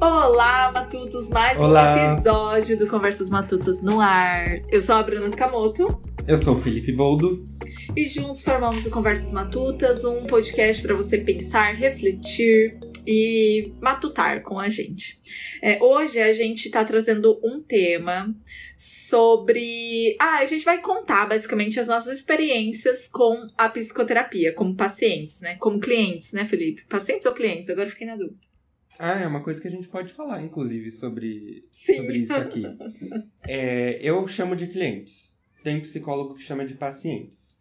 Olá, Matutos! Mais Olá. um episódio do Conversas Matutas no ar. Eu sou a Bruna Takamoto Eu sou o Felipe Boldo. e juntos formamos o Conversas Matutas, um podcast para você pensar, refletir e matutar com a gente. É, hoje a gente tá trazendo um tema sobre. Ah, a gente vai contar basicamente as nossas experiências com a psicoterapia, como pacientes, né? Como clientes, né, Felipe? Pacientes ou clientes? Agora fiquei na dúvida. Ah, é uma coisa que a gente pode falar, inclusive, sobre, Sim. sobre isso aqui. É, eu chamo de clientes. Tem psicólogo que chama de pacientes.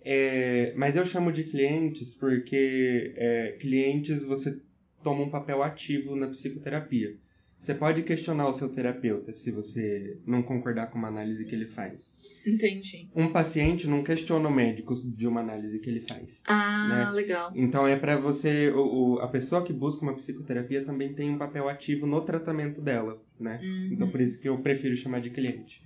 É, mas eu chamo de clientes porque é, clientes você toma um papel ativo na psicoterapia. Você pode questionar o seu terapeuta se você não concordar com uma análise que ele faz. Entendi. Um paciente não questiona o médico de uma análise que ele faz. Ah, Né? legal. Então é pra você, o, o- a pessoa que busca uma psicoterapia também tem um papel ativo no tratamento dela, né? Uhum. Então por isso que eu prefiro chamar de cliente.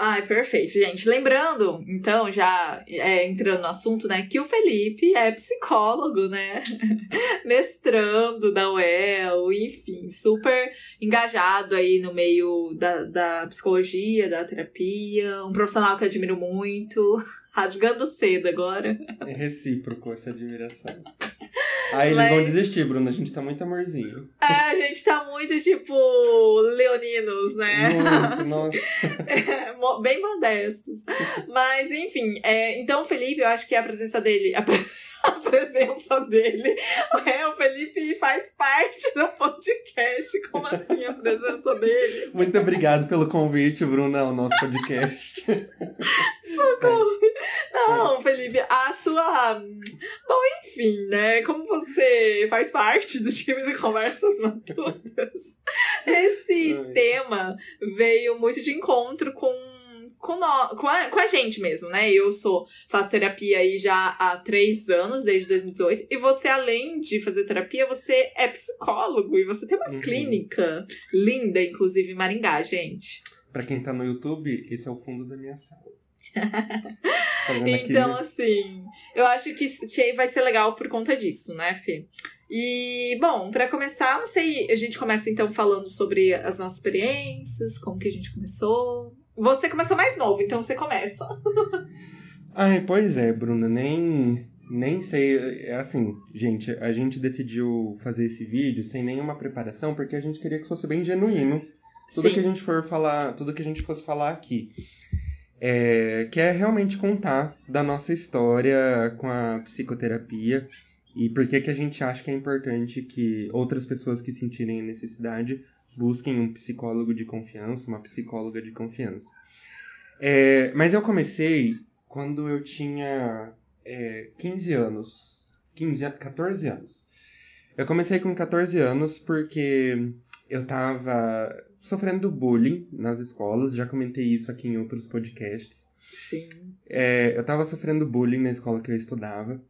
Ai, perfeito, gente. Lembrando, então, já é, entrando no assunto, né, que o Felipe é psicólogo, né? Mestrando da UEL, enfim, super engajado aí no meio da, da psicologia, da terapia, um profissional que eu admiro muito, rasgando cedo agora. É recíproco essa admiração. Aí eles Mas- vão desistir, Bruno. A gente tá muito amorzinho. É, a gente tá muito, tipo, leoninos, né? Muito, nossa. É, bem modestos. Mas, enfim, é, então o Felipe, eu acho que a presença dele. A, pre- a presença dele. É, o Felipe faz parte do podcast. Como assim a presença dele? Muito obrigado pelo convite, Bruno, ao nosso podcast. Não, Felipe, a sua. Bom, enfim, né? Como você faz parte do time de Conversas Matutas, esse Ai. tema veio muito de encontro com. Com, nó- com, a, com a gente mesmo, né? Eu sou faço terapia aí já há três anos, desde 2018. E você, além de fazer terapia, você é psicólogo e você tem uma Uhum. clínica linda, inclusive em Maringá, gente. Pra quem tá no YouTube, esse é o fundo da minha sala. Fazendo aqui- Então, assim, eu acho que, que vai ser legal por conta disso, né, Fê? E, bom, pra começar, não sei, a gente começa então falando sobre as nossas experiências, como que a gente começou. Você começou mais novo, então você começa. Ai, pois é, Bruna, nem, nem sei. É assim, gente, a gente decidiu fazer esse vídeo sem nenhuma preparação porque a gente queria que fosse bem genuíno. Tudo que a gente for falar, tudo que a gente fosse falar aqui. É, que é realmente contar da nossa história com a psicoterapia e por que que a gente acha que é importante que outras pessoas que sentirem necessidade busquem um psicólogo de confiança, uma psicóloga de confiança. É, mas eu comecei quando eu tinha é, 15 anos, 15, a- 14 anos. Eu comecei com 14 anos porque eu tava sofrendo bullying nas escolas, já comentei isso aqui em outros podcasts. Sim. É, eu tava sofrendo bullying na escola que eu estudava.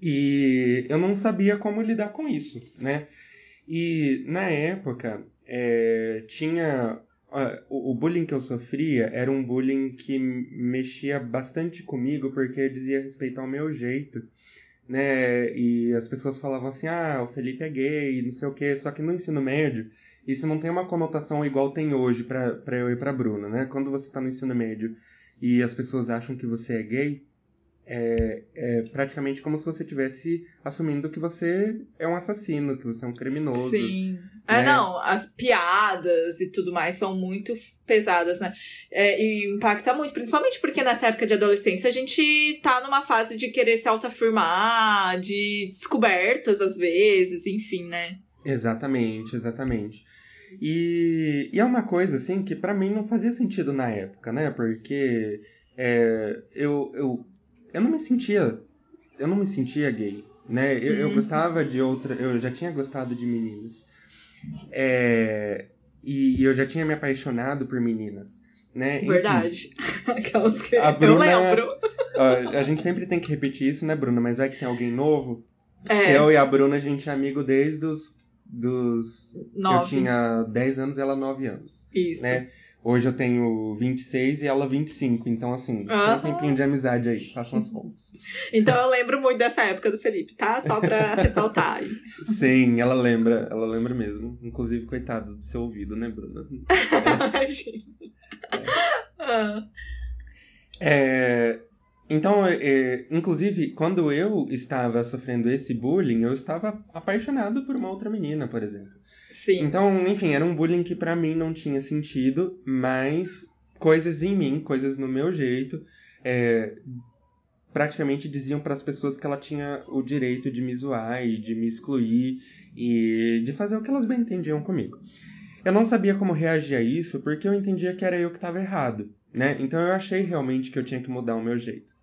E eu não sabia como lidar com isso, né? E na época, é, tinha. O, o bullying que eu sofria era um bullying que mexia bastante comigo porque dizia respeito ao meu jeito, né? E as pessoas falavam assim: ah, o Felipe é gay, não sei o quê. Só que no ensino médio, isso não tem uma conotação igual tem hoje pra, pra eu e pra Bruna, né? Quando você tá no ensino médio e as pessoas acham que você é gay, é, é praticamente como se você estivesse assumindo que você é um assassino, que você é um criminoso. Sim. É, né? não, as piadas e tudo mais são muito pesadas, né? É, e impacta muito, principalmente porque nessa época de adolescência a gente tá numa fase de querer se autoafirmar, de descobertas às vezes, enfim, né? Exatamente, exatamente. E, e é uma coisa assim que pra mim não fazia sentido na época, né? Porque é, eu, eu, eu não me sentia. Eu não me sentia gay, né? Eu, eu Uhum. gostava de outra. Eu já tinha gostado de meninas. É, e eu já tinha me apaixonado por meninas. Né? Verdade. Aquelas que A eu Bruna- lembro. ó, a gente sempre tem que repetir isso, né, Bruna? Mas vai que tem alguém novo. É, Eu e a Bruna, a gente é amigo desde os. Dos, eu nove. tinha 10 anos e ela 9 anos. Isso. né? Hoje eu tenho 26 e ela 25. Então, assim, ah. um tempinho de amizade aí. Façam as contas. então eu lembro muito dessa época do Felipe, tá? Só pra ressaltar aí. Sim, ela lembra. Ela lembra mesmo. Inclusive, coitado do seu ouvido, né, Bruna? Imagina. É. é. Então, é, inclusive, quando eu estava sofrendo esse bullying, eu estava apaixonado por uma outra menina, por exemplo. Sim. Então, enfim, era um bullying que para mim não tinha sentido, mas coisas em mim, coisas no meu jeito, é, praticamente diziam para as pessoas que ela tinha o direito de me zoar e de me excluir e de fazer o que elas bem entendiam comigo. Eu não sabia como reagir a isso porque eu entendia que era eu que estava errado, né? Então eu achei realmente que eu tinha que mudar o meu jeito.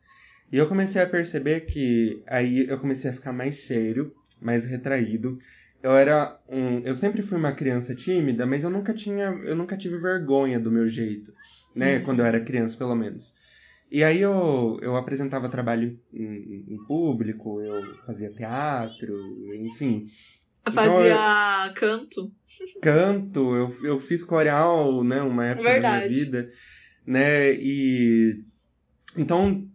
E eu comecei a perceber que aí eu comecei a ficar mais sério, mais retraído. Eu era um, eu sempre fui uma criança tímida, mas eu nunca tinha, eu nunca tive vergonha do meu jeito, né, uhum. quando eu era criança, pelo menos. E aí eu, eu apresentava trabalho em, em público, eu fazia teatro, enfim. Fazia então, eu, canto. Canto, eu, eu fiz coreal, né, uma época Verdade. da minha vida, né, e... Então,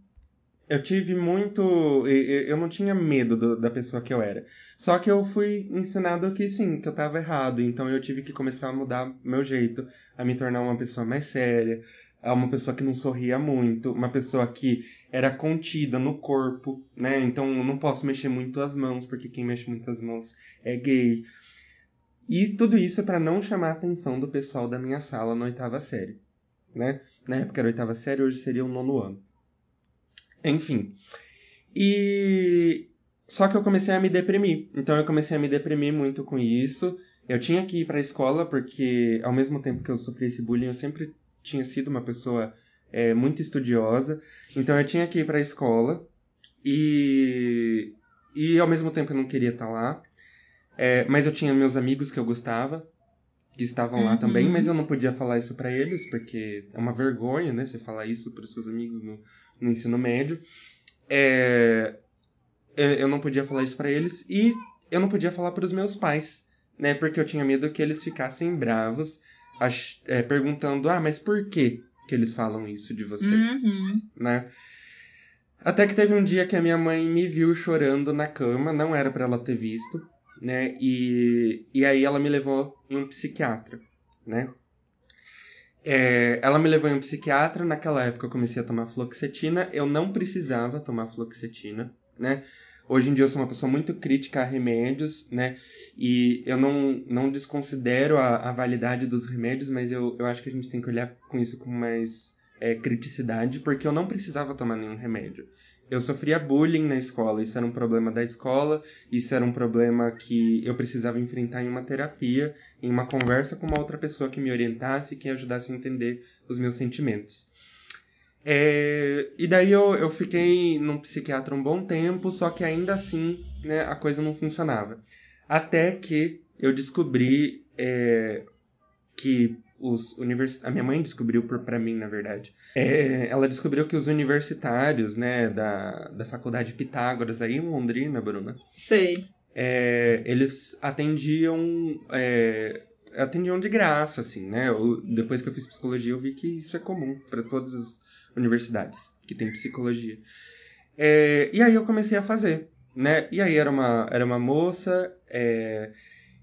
eu tive muito. Eu não tinha medo do, da pessoa que eu era. Só que eu fui ensinado que sim, que eu tava errado. Então eu tive que começar a mudar meu jeito, a me tornar uma pessoa mais séria, uma pessoa que não sorria muito, uma pessoa que era contida no corpo, né? Então eu não posso mexer muito as mãos, porque quem mexe muito as mãos é gay. E tudo isso para não chamar a atenção do pessoal da minha sala na oitava série, né? Na época era oitava série, hoje seria o nono ano. Enfim. E. Só que eu comecei a me deprimir. Então eu comecei a me deprimir muito com isso. Eu tinha que ir para a escola porque, ao mesmo tempo que eu sofri esse bullying, eu sempre tinha sido uma pessoa é, muito estudiosa. Então eu tinha que ir para a escola. E. E ao mesmo tempo eu não queria estar tá lá. É, mas eu tinha meus amigos que eu gostava, que estavam uhum. lá também, mas eu não podia falar isso para eles, porque é uma vergonha, né? Você falar isso para os seus amigos no, no ensino médio. É, eu não podia falar isso para eles e eu não podia falar para os meus pais, né? Porque eu tinha medo que eles ficassem bravos, ach, é, perguntando: ah, mas por que que eles falam isso de você, uhum. né? Até que teve um dia que a minha mãe me viu chorando na cama, não era para ela ter visto, né? E, e aí ela me levou em um psiquiatra, né? É, ela me levou em um psiquiatra. Naquela época eu comecei a tomar fluoxetina. Eu não precisava tomar fluoxetina, né? Hoje em dia eu sou uma pessoa muito crítica a remédios, né? E eu não, não desconsidero a, a validade dos remédios, mas eu, eu acho que a gente tem que olhar com isso com mais é, criticidade, porque eu não precisava tomar nenhum remédio eu sofria bullying na escola. Isso era um problema da escola, isso era um problema que eu precisava enfrentar em uma terapia, em uma conversa com uma outra pessoa que me orientasse, que ajudasse a entender os meus sentimentos. É, e daí eu, eu fiquei num psiquiatra um bom tempo, só que ainda assim né, a coisa não funcionava. Até que eu descobri é, que os univers... a minha mãe descobriu para mim, na verdade. É, ela descobriu que os universitários, né, da, da faculdade Pitágoras aí em Londrina, Bruna. Sei. É, eles atendiam é, atendiam de graça, assim, né? Eu, depois que eu fiz psicologia, eu vi que isso é comum para todas as universidades que tem psicologia. É, e aí eu comecei a fazer, né? E aí era uma, era uma moça, é,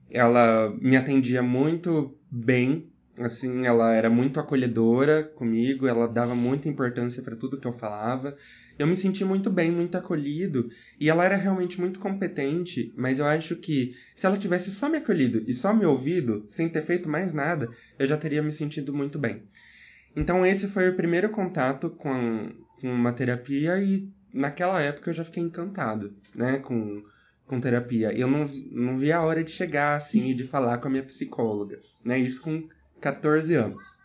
ela me atendia muito bem, Assim, ela era muito acolhedora comigo, ela dava muita importância para tudo que eu falava. Eu me senti muito bem, muito acolhido, e ela era realmente muito competente, mas eu acho que se ela tivesse só me acolhido e só me ouvido, sem ter feito mais nada, eu já teria me sentido muito bem. Então esse foi o primeiro contato com, uma terapia e naquela época eu já fiquei encantado, né, com com terapia. Eu não, não vi a hora de chegar assim e de falar com a minha psicóloga, né? Isso com 14 anos.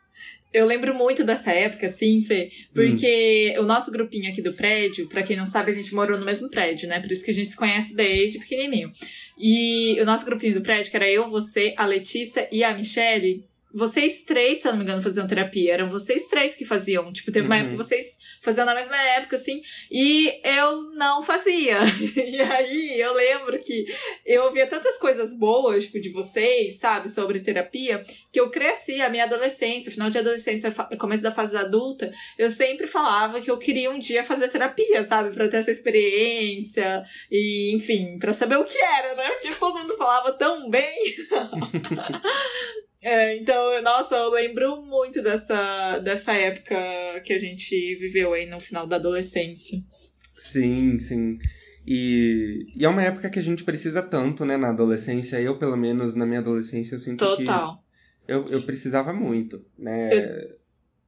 Eu lembro muito dessa época, assim, Fê, porque hum. o nosso grupinho aqui do prédio, para quem não sabe, a gente morou no mesmo prédio, né? Por isso que a gente se conhece desde pequenininho. E o nosso grupinho do prédio, que era eu, você, a Letícia e a Michelle, vocês três, se eu não me engano, faziam terapia. Eram vocês três que faziam. Tipo, teve uma Uhum. época que vocês faziam na mesma época, assim. E eu não fazia. E aí eu lembro que eu ouvia tantas coisas boas, tipo, de vocês, sabe, sobre terapia, que eu cresci, a minha adolescência, final de adolescência, começo da fase adulta, eu sempre falava que eu queria um dia fazer terapia, sabe, pra ter essa experiência e, enfim, pra saber o que era, né? Porque todo mundo falava tão bem. É, então, nossa, eu lembro muito dessa, dessa época que a gente viveu aí no final da adolescência. Sim, sim. E, e é uma época que a gente precisa tanto, né, na adolescência. Eu, pelo menos, na minha adolescência, eu sinto Total. que eu, eu precisava muito, né?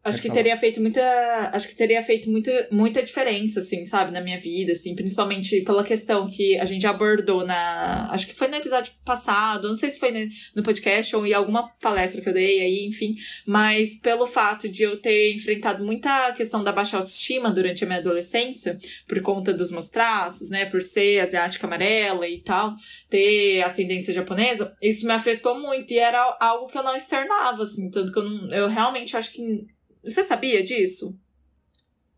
Acho que teria feito muita. Acho que teria feito muita, muita diferença, assim, sabe, na minha vida, assim, principalmente pela questão que a gente abordou na. Acho que foi no episódio passado, não sei se foi no podcast ou em alguma palestra que eu dei aí, enfim. Mas pelo fato de eu ter enfrentado muita questão da baixa autoestima durante a minha adolescência, por conta dos meus traços, né, por ser asiática amarela e tal, ter ascendência japonesa, isso me afetou muito e era algo que eu não externava, assim, tanto que eu não. Eu realmente acho que. Você sabia disso?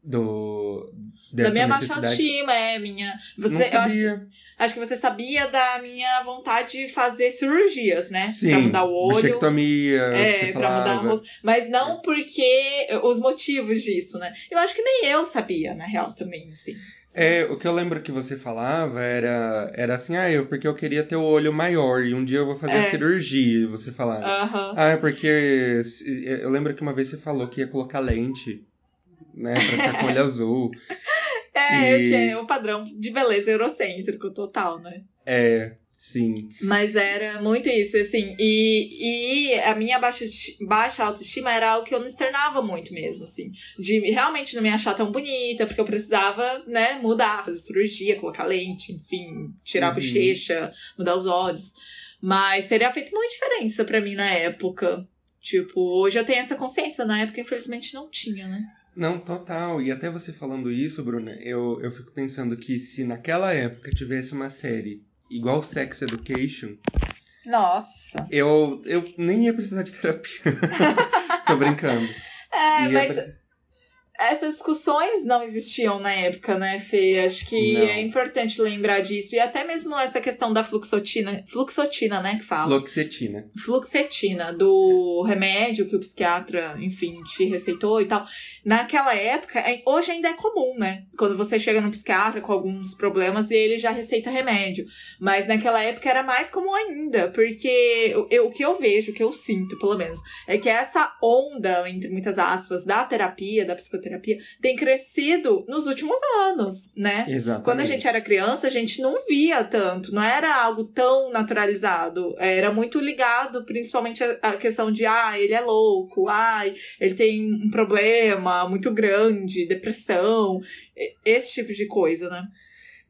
Do. Da minha baixa autoestima, é, minha. Você, eu acho, acho que você sabia da minha vontade de fazer cirurgias, né? Sim, pra mudar o olho. bichectomia, É, pra mudar o rosto. Mas não porque os motivos disso, né? Eu acho que nem eu sabia, na real, também, assim. É, o que eu lembro que você falava era, era assim, ah, eu porque eu queria ter o olho maior e um dia eu vou fazer É. cirurgia, você falava. Aham. Ah, é porque eu lembro que uma vez você falou que ia colocar lente, né, pra ficar com o olho azul. É, eu E- tinha o padrão de beleza eurocêntrico total, né? É, sim. Mas era muito isso, assim. E, e a minha baixa, baixa autoestima era algo que eu não externava muito mesmo, assim. De realmente não me achar tão bonita, porque eu precisava, né, mudar, fazer cirurgia, colocar lente, enfim, tirar a Uhum. bochecha, mudar os olhos. Mas teria feito muita diferença pra mim na época. Tipo, hoje eu tenho essa consciência, na época, infelizmente, não tinha, né? Não, total. E até você falando isso, Bruna, eu, eu fico pensando que se naquela época tivesse uma série igual Sex Education, Nossa. eu, eu nem ia precisar de terapia. Tô brincando. É, mas essas discussões não existiam na época, né, Fê? Acho que Não. é importante lembrar disso. E até mesmo essa questão da fluxotina, fluxotina, né, que fala. Fluoxetina. Fluxetina, do remédio que o psiquiatra, enfim, te receitou e tal. Naquela época, é- hoje ainda é comum, né? Quando você chega no psiquiatra com alguns problemas e ele já receita remédio. Mas naquela época era mais comum ainda, porque eu- o que eu vejo, o que eu sinto, pelo menos, é que essa onda, entre muitas aspas, da terapia, da psicoterapia, tem crescido nos últimos anos, né? Exatamente. Quando a gente era criança, a gente não via tanto, não era algo tão naturalizado. Era muito ligado, principalmente a, a questão de, ah, ele é louco, ai, ele tem um problema muito grande, depressão, esse tipo de coisa, né?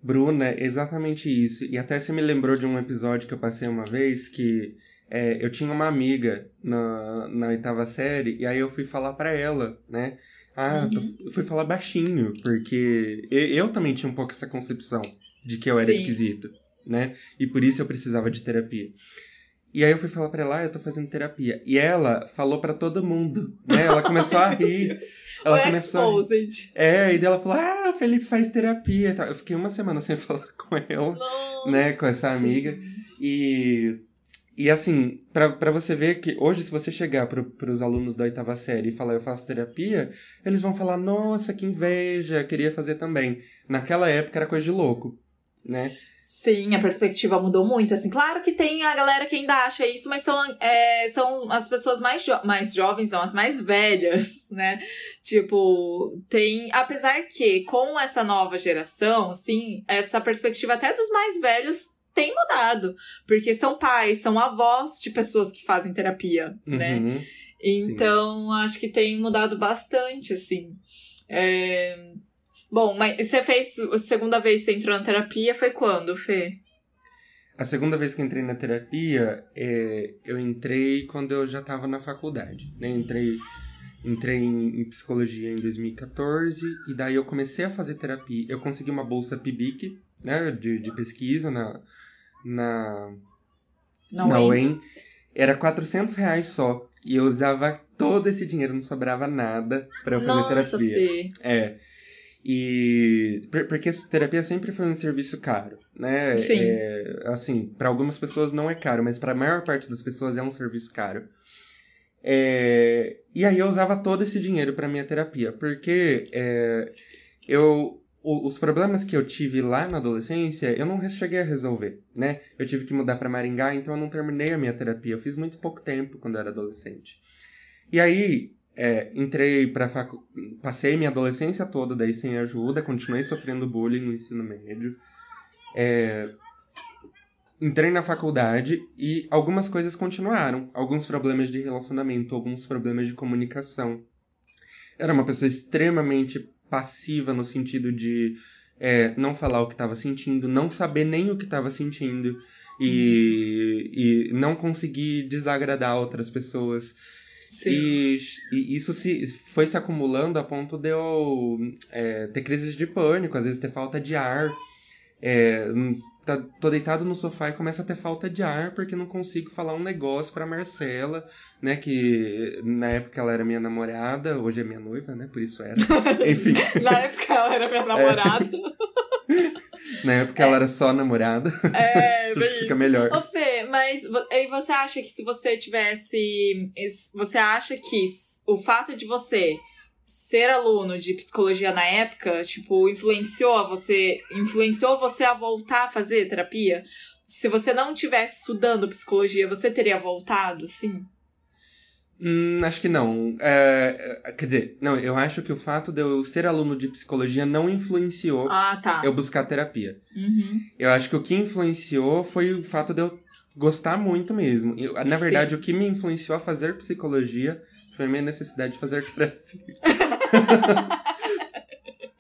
Bruna, é exatamente isso. E até você me lembrou de um episódio que eu passei uma vez que é, eu tinha uma amiga na, na oitava série e aí eu fui falar pra ela, né? Ah, tô- eu fui falar baixinho, porque eu, eu também tinha um pouco essa concepção de que eu era Sim. esquisito, né? E por isso eu precisava de terapia. E aí eu fui falar pra ela, ah, eu tô fazendo terapia. E ela falou pra todo mundo, né? Ela começou a rir. Ela começou a rir. É, e daí ela falou, ah, o Felipe faz terapia. Eu fiquei uma semana sem falar com ela, Nossa, né, com essa amiga. gente. E, e assim, pra você ver que hoje, se você chegar pro, pros alunos da oitava série e falar, eu faço terapia, eles vão falar, nossa, que inveja, queria fazer também. Naquela época era coisa de louco, né? Sim, a perspectiva mudou muito, assim. Claro que tem a galera que ainda acha isso, mas são, é, são as pessoas mais, jo mais jovens, são as mais velhas, né? Tipo, tem... Apesar que, com essa nova geração, assim, essa perspectiva até dos mais velhos tem mudado. Porque são pais, são avós de pessoas que fazem terapia, né? Uhum. Então, acho que tem mudado bastante, assim. É... Bom, mas você fez. A segunda vez que você entrou na terapia foi quando, Fê? A segunda vez que entrei na terapia, é, eu entrei quando eu já estava na faculdade. Né? Entrei, entrei em, em psicologia em 2014 e daí eu comecei a fazer terapia. Eu consegui uma bolsa PIBIC, né, de, de pesquisa na, na, Não na? UEM. Era 400 reais só. E eu usava todo esse dinheiro, não sobrava nada pra eu fazer Nossa, terapia. Fê. É. E. por- Porque terapia sempre foi um serviço caro, né? Sim. É, assim, para algumas pessoas não é caro, mas para a maior parte das pessoas é um serviço caro. É, e aí eu usava todo esse dinheiro para minha terapia, porque é, eu os problemas que eu tive lá na adolescência, eu não cheguei a resolver, né? Eu tive que mudar para Maringá, então eu não terminei a minha terapia. Eu fiz muito pouco tempo quando eu era adolescente. E aí, é, entrei para passei minha adolescência toda daí sem ajuda, continuei sofrendo bullying no ensino médio. É, entrei na faculdade e algumas coisas continuaram, alguns problemas de relacionamento, alguns problemas de comunicação. Era uma pessoa extremamente passiva no sentido de é, não falar o que estava sentindo, não saber nem o que estava sentindo e, e não conseguir desagradar outras pessoas. Sim. E, e isso se, foi se acumulando a ponto de eu é, ter crises de pânico, às vezes ter falta de ar. É, tá- tô deitado no sofá e começo a ter falta de ar porque não consigo falar um negócio pra Marcela, né? Que na época ela era minha namorada, hoje é minha noiva, né? Por isso era. Enfim, Na época ela era minha namorada. na época ela era só namorada. É, bem Fica isso. melhor. Ô Fê, mas e você acha que se você tivesse. es- Você acha que o fato de você ser aluno de psicologia na época, tipo, influenciou você. Influenciou você a voltar a fazer terapia? Se você não tivesse estudando psicologia, você teria voltado, sim? Hum, acho que não. É, é, quer dizer, não, eu acho que o fato de eu ser aluno de psicologia não influenciou Ah, tá. eu buscar terapia. Uhum. Eu acho que o que influenciou foi o fato de eu gostar muito mesmo. Eu- na Sim. verdade, o que me influenciou a fazer psicologia foi minha necessidade de fazer terapia.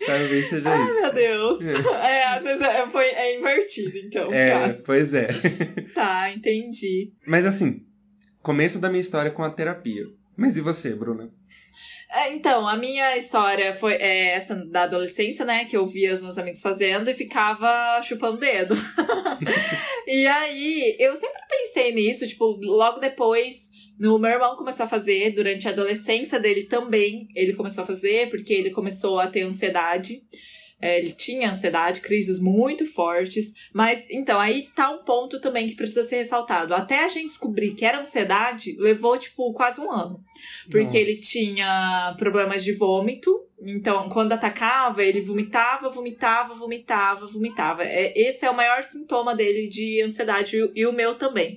Talvez seja Ai, isso. meu Deus. É, às vezes é, foi, é invertido, então, É, caso. pois é. Tá, entendi. Mas assim, começo da minha história com a terapia. Mas e você, Bruna? É, então, a minha história foi é, essa da adolescência, né? Que eu via os meus amigos fazendo e ficava chupando dedo. e aí, eu sempre pensei nisso, tipo, logo depois, no meu irmão começou a fazer, durante a adolescência dele também, ele começou a fazer, porque ele começou a ter ansiedade. É, ele tinha ansiedade, crises muito fortes. Mas, então, aí tá um ponto também que precisa ser ressaltado. Até a gente descobrir que era ansiedade, levou, tipo, quase um ano. Porque Nossa. ele tinha problemas de vômito. Então, quando atacava, ele vomitava, vomitava, vomitava, vomitava. É, esse é o maior sintoma dele de ansiedade e, e o meu também.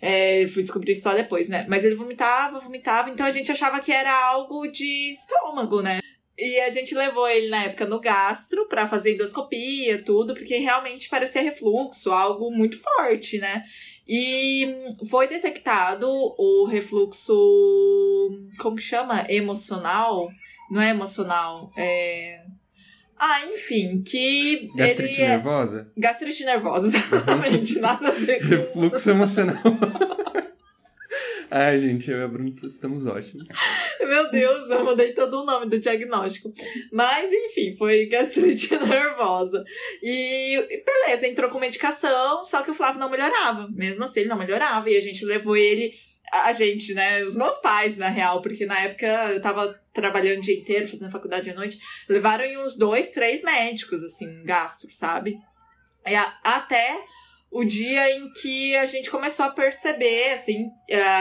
É, fui descobrir só depois, né? Mas ele vomitava, vomitava, então a gente achava que era algo de estômago, né? E a gente levou ele na época no gastro pra fazer endoscopia, tudo, porque realmente parecia refluxo, algo muito forte, né? E foi detectado o refluxo. Como que chama? Emocional? Não é emocional, é. Ah, enfim, que Gastrite ele é. nervosa? Gastrite nervosa, exatamente, nada a ver com. Refluxo emocional. Ai, gente, eu e a Bruna estamos ótimos. Meu Deus, eu mudei todo o nome do diagnóstico. Mas, enfim, foi gastrite nervosa. E beleza, entrou com medicação, só que o Flávio não melhorava. Mesmo assim, ele não melhorava. E a gente levou ele. A gente, né? Os meus pais, na real, porque na época eu tava trabalhando o dia inteiro, fazendo faculdade à noite. Levaram uns dois, três médicos, assim, gastro, sabe? E a- até o dia em que a gente começou a perceber, assim,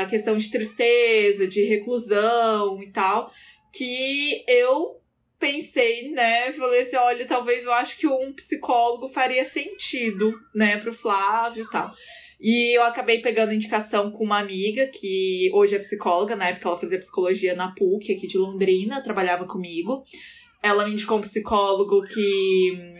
a questão de tristeza, de reclusão e tal, que eu pensei, né, falei assim, olha, talvez eu acho que um psicólogo faria sentido, né, pro Flávio e tal. E eu acabei pegando indicação com uma amiga que hoje é psicóloga, na época ela fazia psicologia na PUC aqui de Londrina, trabalhava comigo. Ela me indicou um psicólogo que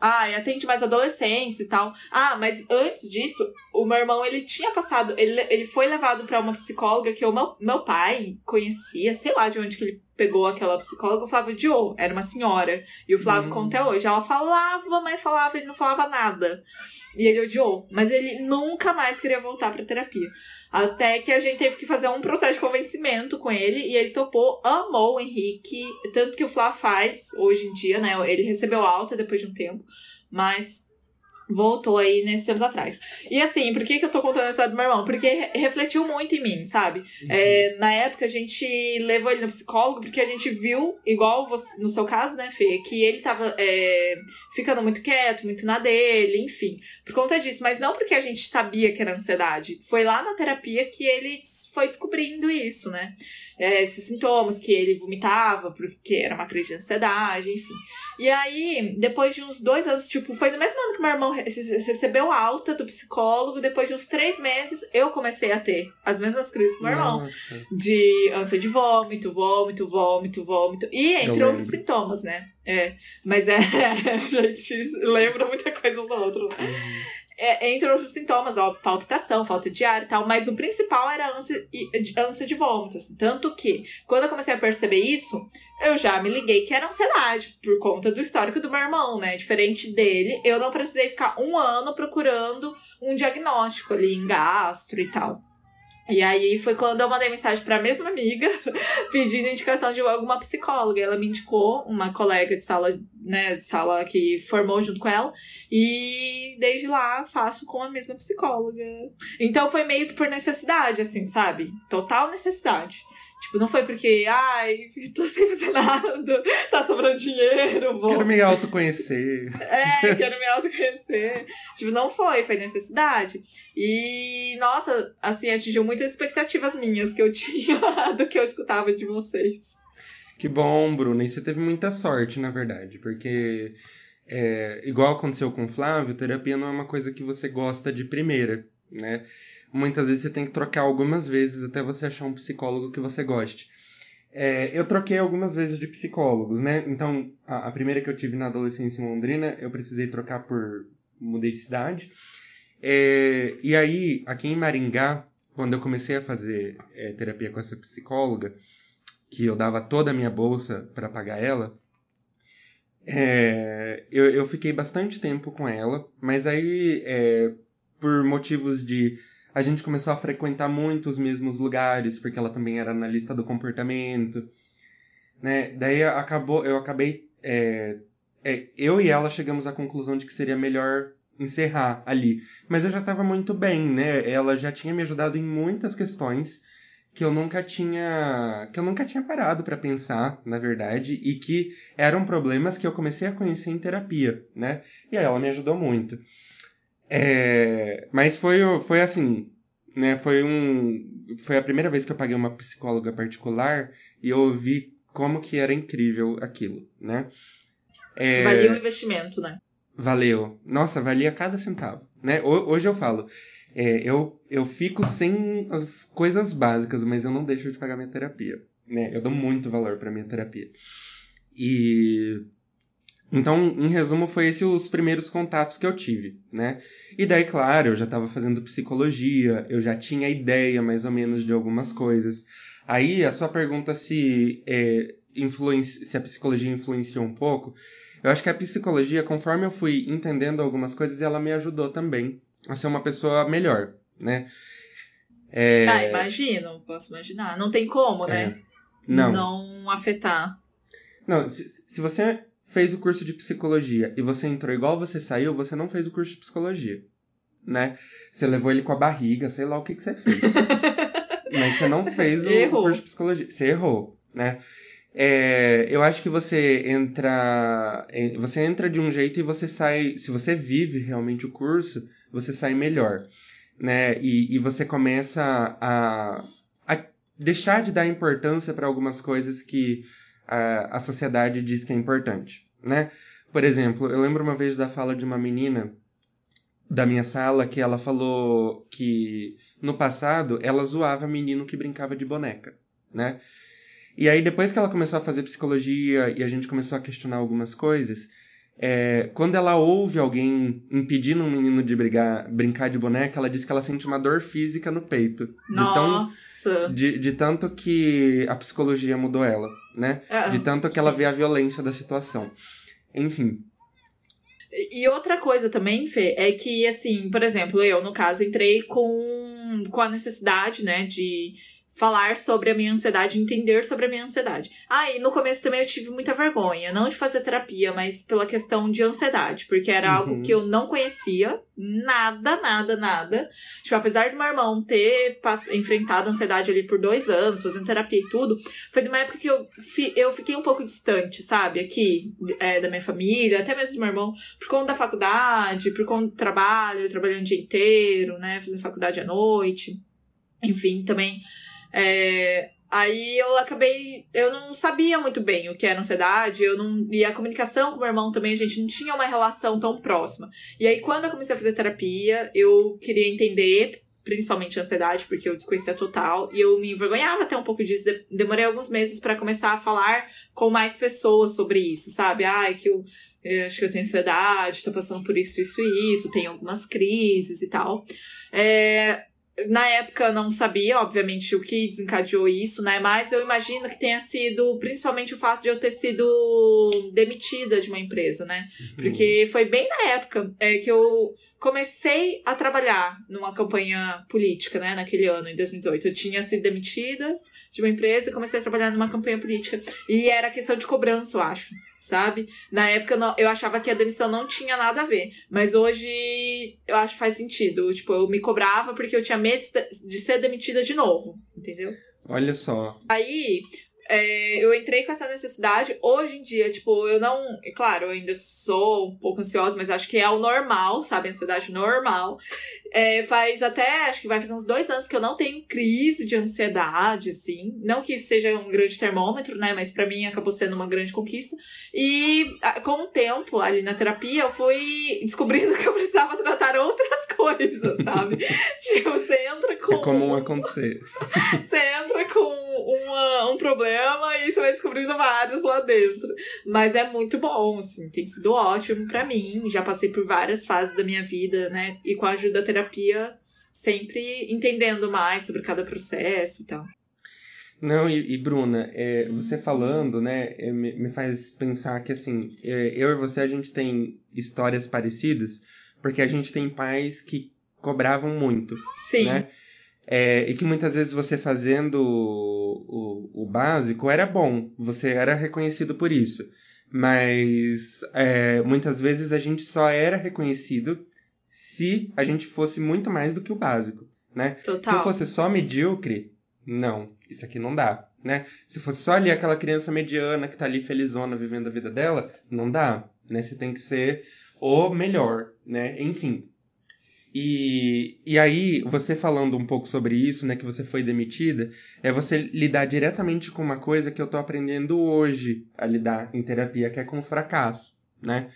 ah, atende mais adolescentes e tal. Ah, mas antes disso, o meu irmão, ele tinha passado, ele, ele foi levado pra uma psicóloga que o meu, meu pai conhecia, sei lá de onde que ele pegou aquela psicóloga, o Flávio odiou, era uma senhora. E o Flávio Hum. conta até hoje, ela falava, mas falava, ele não falava nada. E ele odiou, mas ele nunca mais queria voltar pra terapia. Até que a gente teve que fazer um processo de convencimento com ele e ele topou, amou o Henrique, tanto que o Flá faz hoje em dia, né? Ele recebeu alta depois de um tempo, mas voltou aí nesses tempos atrás. E assim, por que, que eu tô contando essa do meu irmão? Porque refletiu muito em mim, sabe? Uhum. É, na época a gente levou ele no psicólogo porque a gente viu, igual você, no seu caso, né, Fê, que ele tava é, ficando muito quieto, muito na dele, enfim. Por conta disso, mas não porque a gente sabia que era ansiedade. Foi lá na terapia que ele foi descobrindo isso, né? É, esses sintomas, que ele vomitava porque era uma crise de ansiedade, enfim. E aí, depois de uns dois anos, tipo, foi no mesmo ano que meu irmão recebeu alta do psicólogo, depois de uns três meses, eu comecei a ter as mesmas crises que meu irmão. Nossa. De ânsia de vômito, vômito, vômito, vômito. E entre outros sintomas, né? É. Mas é. a gente lembra muita coisa um do outro. Uhum. É, entre outros sintomas, óbvio, palpitação, falta de ar e tal, mas o principal era ânsia, ânsia de vômito. Assim. Tanto que, quando eu comecei a perceber isso, eu já me liguei que era ansiedade, por conta do histórico do meu irmão, né? Diferente dele, eu não precisei ficar um ano procurando um diagnóstico ali em gastro e tal. E aí foi quando eu mandei mensagem para a mesma amiga pedindo indicação de alguma psicóloga. Ela me indicou uma colega de sala, né, de sala que formou junto com ela, e desde lá faço com a mesma psicóloga. Então foi meio que por necessidade, assim, sabe? Total necessidade. Tipo, não foi porque, ai, tô sem fazer nada, tá sobrando dinheiro, vou. Quero me autoconhecer. É, quero me autoconhecer. tipo, não foi, foi necessidade. E, nossa, assim, atingiu muitas expectativas minhas que eu tinha do que eu escutava de vocês. Que bom, Bruna. E você teve muita sorte, na verdade, porque. É, igual aconteceu com o Flávio, terapia não é uma coisa que você gosta de primeira, né? Muitas vezes você tem que trocar algumas vezes até você achar um psicólogo que você goste. É, eu troquei algumas vezes de psicólogos, né? Então, a, a, primeira que eu tive na adolescência em Londrina, eu precisei trocar por. mudei de cidade. É, e aí, aqui em Maringá, quando eu comecei a fazer é, terapia com essa psicóloga, que eu dava toda a minha bolsa para pagar ela, é, eu, eu, fiquei bastante tempo com ela, mas aí, é, por motivos de a gente começou a frequentar muito os mesmos lugares, porque ela também era analista do comportamento, né? Daí acabou, eu acabei, é, é, eu e ela chegamos à conclusão de que seria melhor encerrar ali. Mas eu já estava muito bem, né? Ela já tinha me ajudado em muitas questões que eu nunca tinha que eu nunca tinha parado para pensar, na verdade, e que eram problemas que eu comecei a conhecer em terapia, né? E aí ela me ajudou muito. É, mas foi, foi assim, né? Foi um, foi a primeira vez que eu paguei uma psicóloga particular e eu ouvi como que era incrível aquilo, né? É, valia o investimento, né? Valeu. Nossa, valia cada centavo, né? Hoje eu falo, é, eu, eu fico sem as coisas básicas, mas eu não deixo de pagar minha terapia, né? Eu dou muito valor para minha terapia. E então, em resumo, foi esses os primeiros contatos que eu tive, né? E daí, claro, eu já estava fazendo psicologia, eu já tinha ideia mais ou menos de algumas coisas. Aí, a sua pergunta se, é, se a psicologia influenciou um pouco, eu acho que a psicologia, conforme eu fui entendendo algumas coisas, ela me ajudou também a ser uma pessoa melhor, né? É... Ah, imagino, posso imaginar. Não tem como, né? É. Não. Não afetar. Não, se, se você fez o curso de psicologia e você entrou igual você saiu, você não fez o curso de psicologia, né? Você levou ele com a barriga, sei lá o que, que você fez. Mas você não fez o, curso de psicologia. Você errou, né? É, eu acho que você entra, você entra de um jeito e você sai, se você vive realmente o curso, você sai melhor, né? E, e você começa a, a deixar de dar importância para algumas coisas que a, a sociedade diz que é importante né? Por exemplo, eu lembro uma vez da fala de uma menina da minha sala que ela falou que no passado ela zoava menino que brincava de boneca, né? E aí depois que ela começou a fazer psicologia e a gente começou a questionar algumas coisas, é, quando ela ouve alguém impedindo um menino de brigar, brincar de boneca, ela diz que ela sente uma dor física no peito. Nossa! De, tão, de, de tanto que a psicologia mudou ela, né? Ah, de tanto que sim. ela vê a violência da situação. Enfim. E outra coisa também, Fê, é que, assim, por exemplo, eu, no caso, entrei com, com a necessidade, né, de falar sobre a minha ansiedade, entender sobre a minha ansiedade. Ah, e no começo também eu tive muita vergonha, não de fazer terapia, mas pela questão de ansiedade, porque era uhum. algo que eu não conhecia, nada, nada, nada. Tipo, apesar do meu irmão ter enfrentado ansiedade ali por dois anos, fazendo terapia e tudo, foi de uma época que eu, fi eu fiquei um pouco distante, sabe? Aqui, é, da minha família, até mesmo do meu irmão, por conta da faculdade, por conta do trabalho, trabalhando o dia inteiro, né? Fazendo faculdade à noite. Enfim, também é, aí eu acabei. Eu não sabia muito bem o que era ansiedade, eu não. E a comunicação com meu irmão também, a gente não tinha uma relação tão próxima. E aí, quando eu comecei a fazer terapia, eu queria entender principalmente ansiedade, porque eu desconhecia total, e eu me envergonhava até um pouco disso. Demorei alguns meses para começar a falar com mais pessoas sobre isso, sabe? Ai, que eu, eu, acho que eu tenho ansiedade, tô passando por isso, isso e isso, tenho algumas crises e tal. É, na época não sabia, obviamente, o que desencadeou isso, né? Mas eu imagino que tenha sido principalmente o fato de eu ter sido demitida de uma empresa, né? Uhum. Porque foi bem na época é, que eu comecei a trabalhar numa campanha política, né? Naquele ano, em 2018. Eu tinha sido demitida de uma empresa e comecei a trabalhar numa campanha política. E era questão de cobrança, eu acho sabe? Na época eu achava que a demissão não tinha nada a ver, mas hoje eu acho que faz sentido. Tipo, eu me cobrava porque eu tinha medo de ser demitida de novo, entendeu? Olha só. Aí, é, eu entrei com essa necessidade. Hoje em dia, tipo, eu não. Claro, eu ainda sou um pouco ansiosa, mas acho que é o normal, sabe? Ansiedade normal. É, faz até, acho que vai fazer uns dois anos que eu não tenho crise de ansiedade, assim. Não que isso seja um grande termômetro, né? Mas para mim acabou sendo uma grande conquista. E com o tempo, ali na terapia, eu fui descobrindo que eu precisava tratar outras coisas, sabe? tipo, você entra com. É comum acontecer. você entra com uma, um problema e você vai descobrindo vários lá dentro. Mas é muito bom, assim, tem sido ótimo para mim. Já passei por várias fases da minha vida, né? E com a ajuda da terapia, sempre entendendo mais sobre cada processo e tal. Não, e, e Bruna, é, você falando, né, é, me, me, faz pensar que, assim, é, eu e você, a gente tem histórias parecidas, porque a gente tem pais que cobravam muito. Sim. Né? É, e que muitas vezes você fazendo o, o, o, básico era bom, você era reconhecido por isso. Mas é, muitas vezes a gente só era reconhecido se a gente fosse muito mais do que o básico, né? Total. Se fosse só medíocre, não, isso aqui não dá, né? Se fosse só ali aquela criança mediana que tá ali felizona vivendo a vida dela, não dá, né? Você tem que ser o melhor, né? Enfim, e, e aí, você falando um pouco sobre isso, né, que você foi demitida, é você lidar diretamente com uma coisa que eu tô aprendendo hoje a lidar em terapia, que é com o fracasso, né?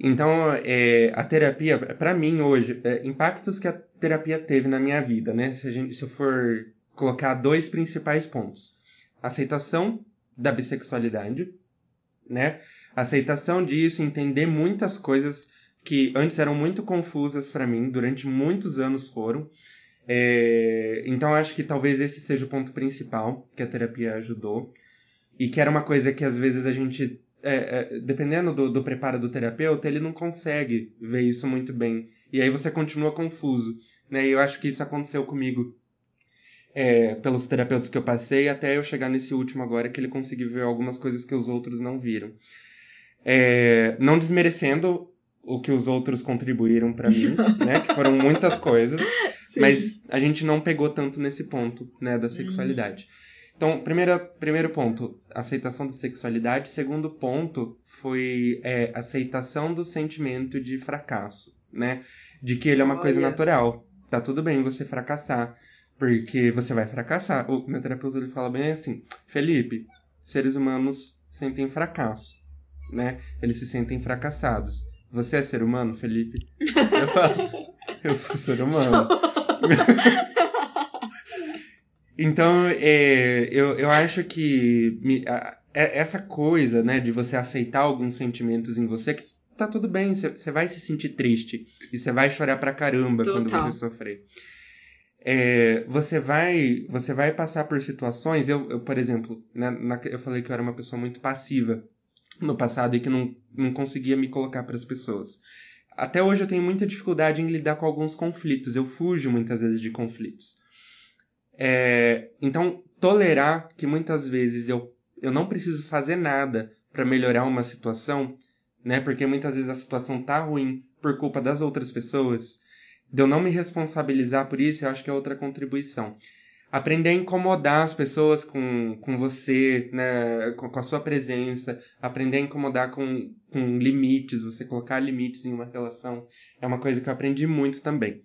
Então, é, a terapia, para mim hoje, é, impactos que a terapia teve na minha vida, né? Se, gente, se eu for colocar dois principais pontos: aceitação da bissexualidade, né? Aceitação disso, entender muitas coisas que antes eram muito confusas para mim, durante muitos anos foram. É, então acho que talvez esse seja o ponto principal que a terapia ajudou. E que era uma coisa que às vezes a gente, é, é, dependendo do, do preparo do terapeuta, ele não consegue ver isso muito bem. E aí você continua confuso. Né? E eu acho que isso aconteceu comigo é, pelos terapeutas que eu passei, até eu chegar nesse último agora, que ele conseguiu ver algumas coisas que os outros não viram. É, não desmerecendo o que os outros contribuíram para mim, né? Que foram muitas coisas. Sim. Mas a gente não pegou tanto nesse ponto, né, da sexualidade. Uhum. Então, primeiro, primeiro ponto, aceitação da sexualidade. Segundo ponto foi é, aceitação do sentimento de fracasso, né? De que ele é uma Olha. coisa natural. Tá tudo bem você fracassar, porque você vai fracassar. O meu terapeuta ele fala bem assim, Felipe, seres humanos sentem fracasso, né? Eles se sentem fracassados. Você é ser humano, Felipe? Eu falo, eu sou ser humano. então, é, eu, eu acho que me, a, é, essa coisa, né, de você aceitar alguns sentimentos em você, que tá tudo bem, você vai se sentir triste e você vai chorar pra caramba Total. quando você sofrer. É, você vai você vai passar por situações eu, eu por exemplo né, na, eu falei que eu era uma pessoa muito passiva no passado e que não, não conseguia me colocar para as pessoas. Até hoje eu tenho muita dificuldade em lidar com alguns conflitos, eu fujo muitas vezes de conflitos. É, então, tolerar que muitas vezes eu, eu não preciso fazer nada para melhorar uma situação, né? Porque muitas vezes a situação tá ruim por culpa das outras pessoas. De eu não me responsabilizar por isso, eu acho que é outra contribuição aprender a incomodar as pessoas com, com você, né, com, com a sua presença, aprender a incomodar com, com limites, você colocar limites em uma relação, é uma coisa que eu aprendi muito também.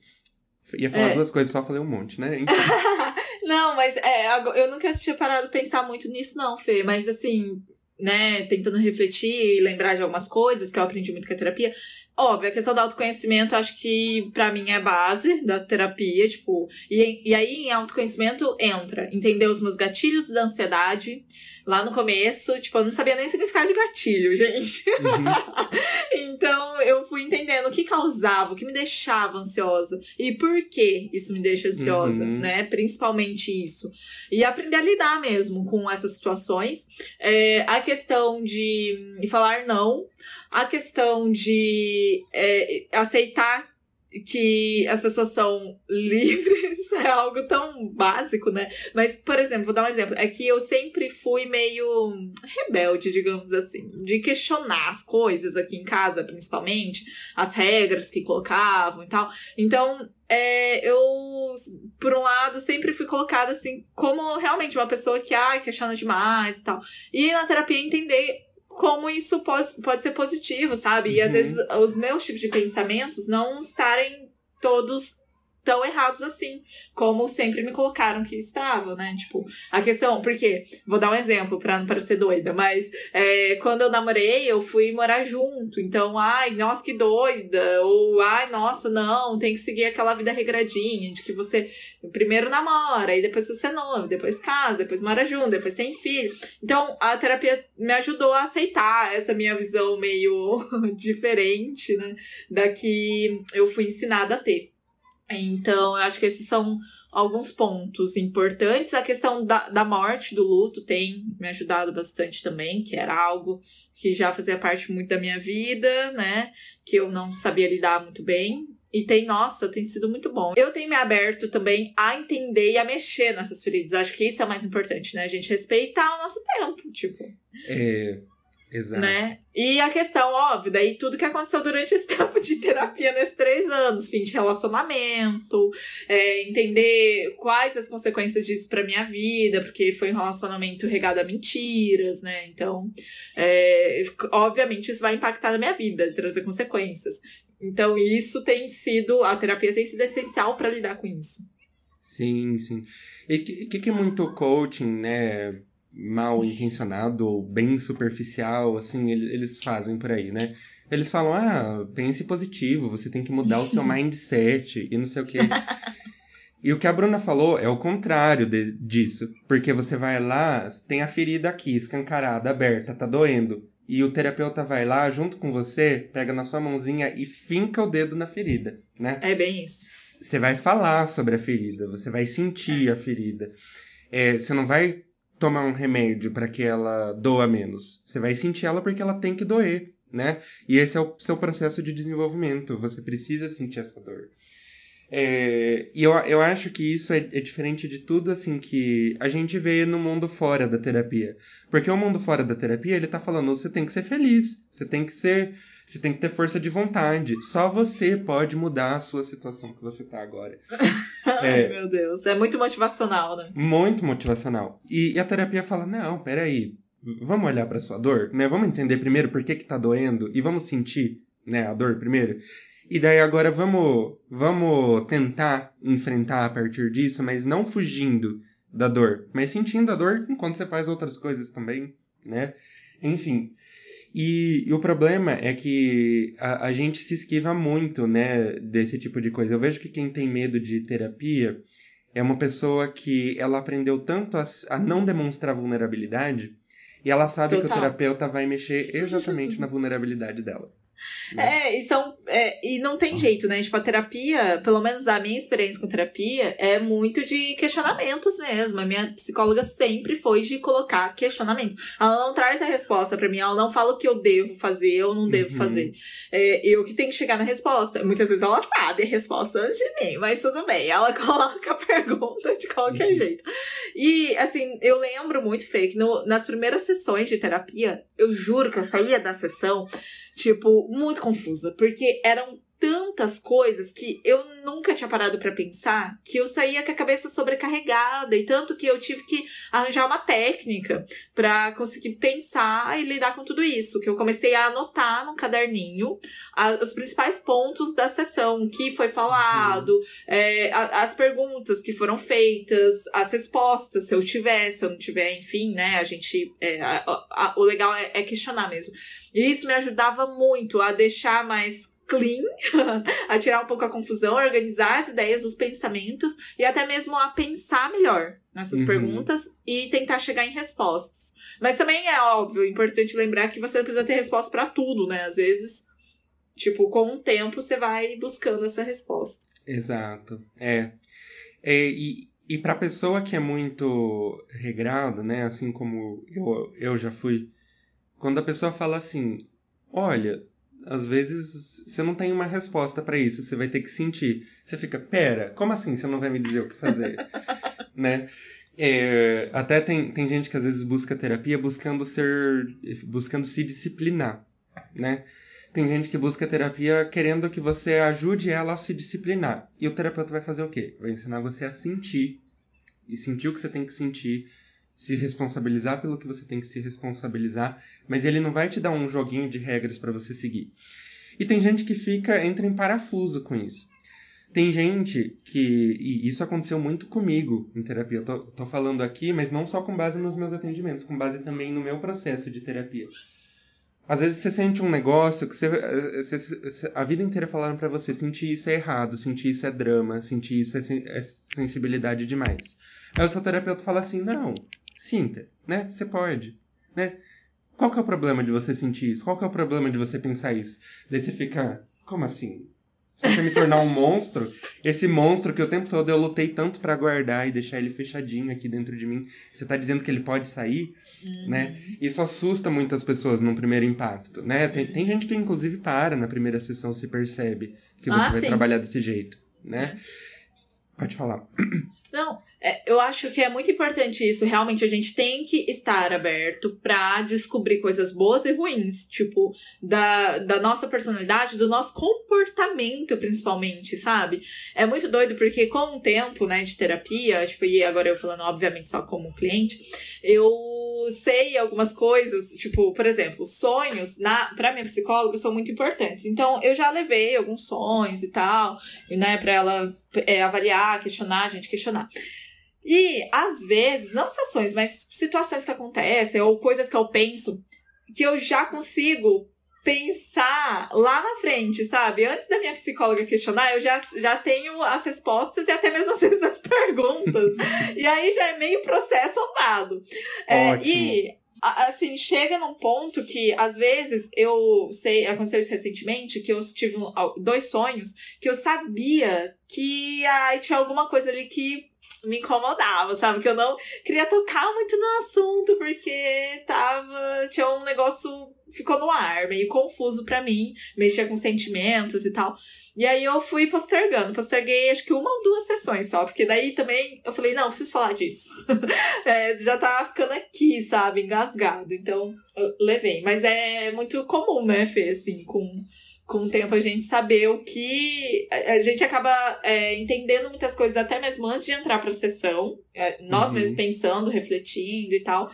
Ia falar é. duas coisas, só falei um monte, né? não, mas é, eu nunca tinha parado de pensar muito nisso, não, Fê. Mas assim, né, tentando refletir e lembrar de algumas coisas que eu aprendi muito com a terapia. Óbvio, a questão do autoconhecimento, acho que para mim é a base da terapia, tipo, e, e aí em autoconhecimento entra entender os meus gatilhos da ansiedade. Lá no começo, tipo, eu não sabia nem o significado de gatilho, gente. Uhum. então eu fui entendendo o que causava, o que me deixava ansiosa e por que isso me deixa ansiosa, uhum. né? Principalmente isso. E aprender a lidar mesmo com essas situações. É, a questão de falar não a questão de é, aceitar que as pessoas são livres é algo tão básico, né? Mas, por exemplo, vou dar um exemplo. É que eu sempre fui meio rebelde, digamos assim, de questionar as coisas aqui em casa, principalmente, as regras que colocavam e tal. Então, é, eu, por um lado, sempre fui colocada assim, como realmente uma pessoa que, ah, questiona demais e tal. E na terapia entender como isso pode, pode ser positivo, sabe? E às uhum. vezes os meus tipos de pensamentos não estarem todos tão errados assim, como sempre me colocaram que estava, né? Tipo, a questão, porque, vou dar um exemplo para não parecer doida, mas é, quando eu namorei, eu fui morar junto, então, ai, nossa, que doida, ou ai, nossa, não, tem que seguir aquela vida regradinha, de que você primeiro namora, aí depois você noiva, depois casa, depois mora junto, depois tem filho. Então, a terapia me ajudou a aceitar essa minha visão meio diferente, né? Da que eu fui ensinada a ter. Então, eu acho que esses são alguns pontos importantes. A questão da, da morte, do luto, tem me ajudado bastante também, que era algo que já fazia parte muito da minha vida, né? Que eu não sabia lidar muito bem. E tem, nossa, tem sido muito bom. Eu tenho me aberto também a entender e a mexer nessas feridas. Acho que isso é o mais importante, né? A gente respeitar o nosso tempo, tipo. É. Exato. Né? E a questão, óbvio, daí tudo que aconteceu durante esse tempo de terapia nesses três anos, fim de relacionamento, é, entender quais as consequências disso pra minha vida, porque foi um relacionamento regado a mentiras, né? Então, é, obviamente, isso vai impactar na minha vida, trazer consequências. Então, isso tem sido, a terapia tem sido essencial para lidar com isso. Sim, sim. E o que, que é muito coaching, né? Mal intencionado ou bem superficial, assim, eles, eles fazem por aí, né? Eles falam, ah, pense positivo, você tem que mudar o seu mindset e não sei o quê. E o que a Bruna falou é o contrário de, disso. Porque você vai lá, tem a ferida aqui, escancarada, aberta, tá doendo. E o terapeuta vai lá junto com você, pega na sua mãozinha e finca o dedo na ferida, né? É bem isso. Você vai falar sobre a ferida, você vai sentir a ferida. É, você não vai tomar um remédio para que ela doa menos. Você vai sentir ela porque ela tem que doer, né? E esse é o seu processo de desenvolvimento. Você precisa sentir essa dor. É, e eu, eu acho que isso é, é, diferente de tudo assim que a gente vê no mundo fora da terapia. Porque o mundo fora da terapia, ele tá falando, você tem que ser feliz, você tem que ser você tem que ter força de vontade. Só você pode mudar a sua situação que você tá agora. Ai, é, meu Deus. É muito motivacional, né? Muito motivacional. E, e a terapia fala: não, peraí. Vamos olhar para sua dor, né? Vamos entender primeiro por que, que tá doendo e vamos sentir, né, a dor primeiro. E daí agora vamos, vamos tentar enfrentar a partir disso, mas não fugindo da dor, mas sentindo a dor enquanto você faz outras coisas também, né? Enfim, e, e, o problema é que a, a, gente se esquiva muito, né, desse tipo de coisa. Eu vejo que quem tem medo de terapia é uma pessoa que ela aprendeu tanto a, a não demonstrar vulnerabilidade e ela sabe Total. que o terapeuta vai mexer exatamente na vulnerabilidade dela. É, e, são, é, e não tem jeito, né? Tipo, a terapia, pelo menos a minha experiência com terapia, é muito de questionamentos mesmo. A minha psicóloga sempre foi de colocar questionamentos. Ela não traz a resposta para mim, ela não fala o que eu devo fazer ou não devo uhum. fazer. É, eu que tenho que chegar na resposta. Muitas vezes ela sabe a resposta antes de mim, mas tudo bem. Ela coloca a pergunta de qualquer uhum. jeito. E, assim, eu lembro muito, Fê, que no, nas primeiras sessões de terapia, eu juro que eu saía da sessão tipo, muito confusa, porque eram tantas coisas que eu nunca tinha parado para pensar que eu saía com a cabeça sobrecarregada e tanto que eu tive que arranjar uma técnica para conseguir pensar e lidar com tudo isso, que eu comecei a anotar num caderninho os principais pontos da sessão, o que foi falado, uhum. é, as perguntas que foram feitas, as respostas, se eu tiver, se eu não tiver, enfim, né, a gente, é, a, a, o legal é, é questionar mesmo. E isso me ajudava muito a deixar mais clean, a tirar um pouco a confusão, a organizar as ideias, os pensamentos e até mesmo a pensar melhor nessas uhum. perguntas e tentar chegar em respostas. Mas também é óbvio, importante lembrar que você precisa ter resposta para tudo, né? Às vezes, tipo, com o tempo você vai buscando essa resposta. Exato. É. é e e para pessoa que é muito regrada, né, assim como eu, eu já fui, quando a pessoa fala assim, olha, às vezes você não tem uma resposta para isso, você vai ter que sentir. Você fica, pera, como assim você não vai me dizer o que fazer? né? É, até tem, tem gente que às vezes busca terapia buscando ser. buscando se disciplinar, né? Tem gente que busca terapia querendo que você ajude ela a se disciplinar. E o terapeuta vai fazer o quê? Vai ensinar você a sentir. E sentir o que você tem que sentir se responsabilizar pelo que você tem que se responsabilizar, mas ele não vai te dar um joguinho de regras para você seguir. E tem gente que fica entra em parafuso com isso. Tem gente que. E isso aconteceu muito comigo em terapia. Eu tô, tô falando aqui, mas não só com base nos meus atendimentos, com base também no meu processo de terapia. Às vezes você sente um negócio que você, você a vida inteira falaram para você sentir isso é errado, sentir isso é drama, sentir isso é, é sensibilidade demais. Aí o seu terapeuta fala assim: não, Sinta, né? Você pode, né? Qual que é o problema de você sentir isso? Qual que é o problema de você pensar isso? Daí você fica, como assim? Você quer me tornar um monstro? Esse monstro que o tempo todo eu lutei tanto para guardar e deixar ele fechadinho aqui dentro de mim. Você tá dizendo que ele pode sair, uhum. né? Isso assusta muitas pessoas num primeiro impacto, né? Tem, tem gente que inclusive para na primeira sessão se percebe que você ah, vai sim. trabalhar desse jeito, né? Pode falar. Não, é, eu acho que é muito importante isso. Realmente, a gente tem que estar aberto para descobrir coisas boas e ruins, tipo, da, da nossa personalidade, do nosso comportamento, principalmente, sabe? É muito doido porque com o tempo, né, de terapia, tipo, e agora eu falando, obviamente, só como cliente, eu sei algumas coisas, tipo, por exemplo, sonhos, na, pra minha psicóloga, são muito importantes. Então, eu já levei alguns sonhos e tal, né, pra ela é, avaliar, questionar, a gente questionar. E, às vezes, não só ações, mas situações que acontecem ou coisas que eu penso que eu já consigo pensar lá na frente, sabe? Antes da minha psicóloga questionar, eu já, já tenho as respostas e até mesmo às vezes as perguntas. e aí já é meio processo andado. É, e assim, chega num ponto que, às vezes, eu sei, aconteceu isso recentemente, que eu tive dois sonhos que eu sabia que ai, tinha alguma coisa ali que me incomodava, sabe? Que eu não queria tocar muito no assunto, porque tava. Tinha um negócio. Ficou no ar, meio confuso para mim, mexia com sentimentos e tal. E aí eu fui postergando, posterguei acho que uma ou duas sessões só, porque daí também eu falei, não, preciso falar disso. é, já tava ficando aqui, sabe, engasgado. Então, eu levei. Mas é muito comum, né, Fê, assim, com com o tempo a gente saber o que. A gente acaba é, entendendo muitas coisas até mesmo antes de entrar para a sessão, é, nós uhum. mesmos pensando, refletindo e tal.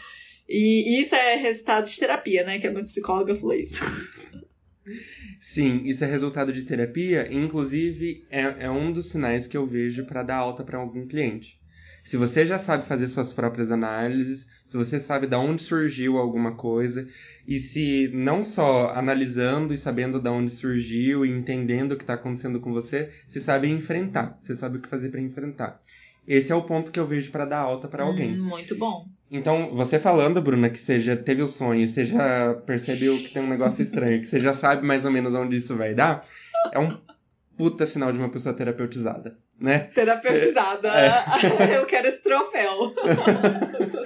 E, isso é resultado de terapia, né? Que a minha psicóloga falou isso. Sim, isso é resultado de terapia, inclusive é, é um dos sinais que eu vejo para dar alta para algum cliente. Se você já sabe fazer suas próprias análises, se você sabe de onde surgiu alguma coisa, e se não só analisando e sabendo de onde surgiu e entendendo o que está acontecendo com você, você sabe enfrentar, você sabe o que fazer para enfrentar. Esse é o ponto que eu vejo para dar alta para alguém. Hum, muito bom. Então, você falando, Bruna, que você já teve o sonho, você já percebeu que tem um negócio estranho, que você já sabe mais ou menos onde isso vai dar, é um puta sinal de uma pessoa terapeutizada, né? Terapeutizada. É. Eu quero esse troféu.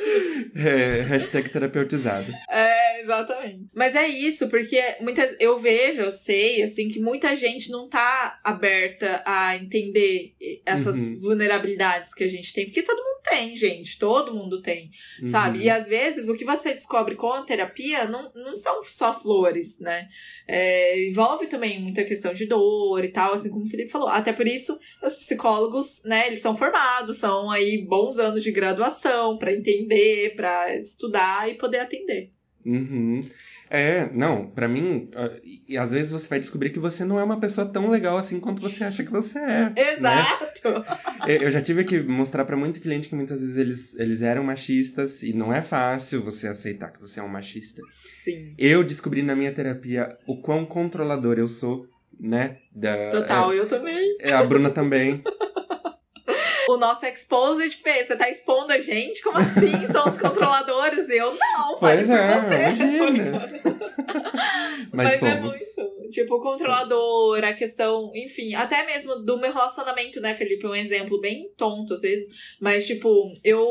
É, hashtag terapeutizado. É, exatamente. Mas é isso, porque muitas, eu vejo, eu sei, assim, que muita gente não tá aberta a entender essas uhum. vulnerabilidades que a gente tem. Porque todo mundo tem, gente. Todo mundo tem, uhum. sabe? E às vezes o que você descobre com a terapia não, não são só flores, né? É, envolve também muita questão de dor e tal, assim como o Felipe falou. Até por isso, os psicólogos, né, eles são formados, são aí bons anos de graduação para entender, para estudar e poder atender. Uhum. É, não, para mim, e às vezes você vai descobrir que você não é uma pessoa tão legal assim quanto você acha que você é. Né? Exato! Né? Eu já tive que mostrar para muito cliente que muitas vezes eles, eles eram machistas e não é fácil você aceitar que você é um machista. Sim. Eu descobri na minha terapia o quão controlador eu sou, né? Da, Total, é, eu também. É, a Bruna também. o nosso Exposed fez. Você tá expondo a gente? Como assim? São os controladores? Eu não, fale por é, você. Mas, Mas é muito. Tipo, o controlador, a questão, enfim, até mesmo do meu relacionamento, né, Felipe? Um exemplo bem tonto às vezes. Mas, tipo, eu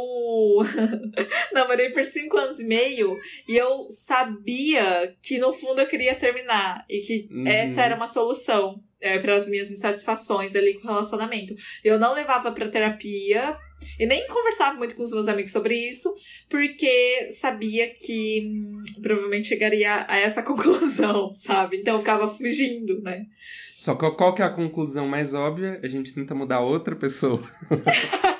namorei por cinco anos e meio e eu sabia que no fundo eu queria terminar e que uhum. essa era uma solução é, para as minhas insatisfações ali com o relacionamento. Eu não levava para terapia e nem conversava muito com os meus amigos sobre isso, porque sabia que hum, provavelmente chegaria a essa conclusão, sabe? Então eu ficava fugindo, né? Só que qual que é a conclusão mais óbvia? A gente tenta mudar outra pessoa.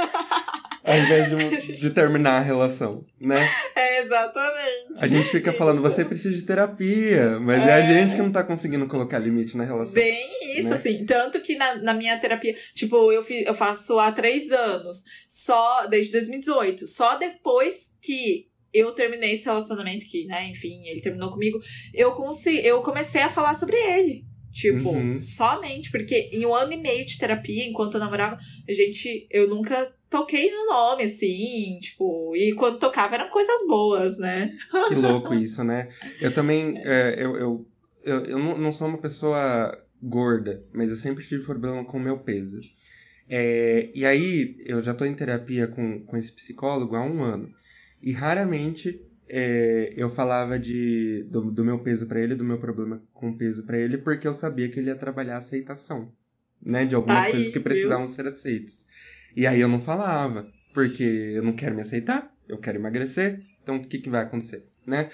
ao invés de, de, terminar a relação, né? É, exatamente. A gente fica falando, você precisa de terapia, mas é, é a gente que não tá conseguindo colocar limite na relação. Bem isso, né? assim. Tanto que na, na minha terapia, tipo, eu, fiz, eu faço há três anos, só desde 2018. Só depois que eu terminei esse relacionamento que, né, enfim, ele terminou comigo, eu, consegui, eu comecei a falar sobre ele. Tipo, uhum. somente, porque em um ano e meio de terapia, enquanto eu namorava, a gente, eu nunca toquei no nome, assim, tipo, e quando tocava eram coisas boas, né? Que louco isso, né? Eu também, é, eu, eu, eu, eu não sou uma pessoa gorda, mas eu sempre tive problema com o meu peso. É, e aí, eu já tô em terapia com, com esse psicólogo há um ano. E raramente é, eu falava de, do, do meu peso para ele, do meu problema com peso para ele, porque eu sabia que ele ia trabalhar a aceitação, né? De algumas tá coisas que precisavam ser aceitas. E aí eu não falava, porque eu não quero me aceitar, eu quero emagrecer, então o que, que vai acontecer? Né?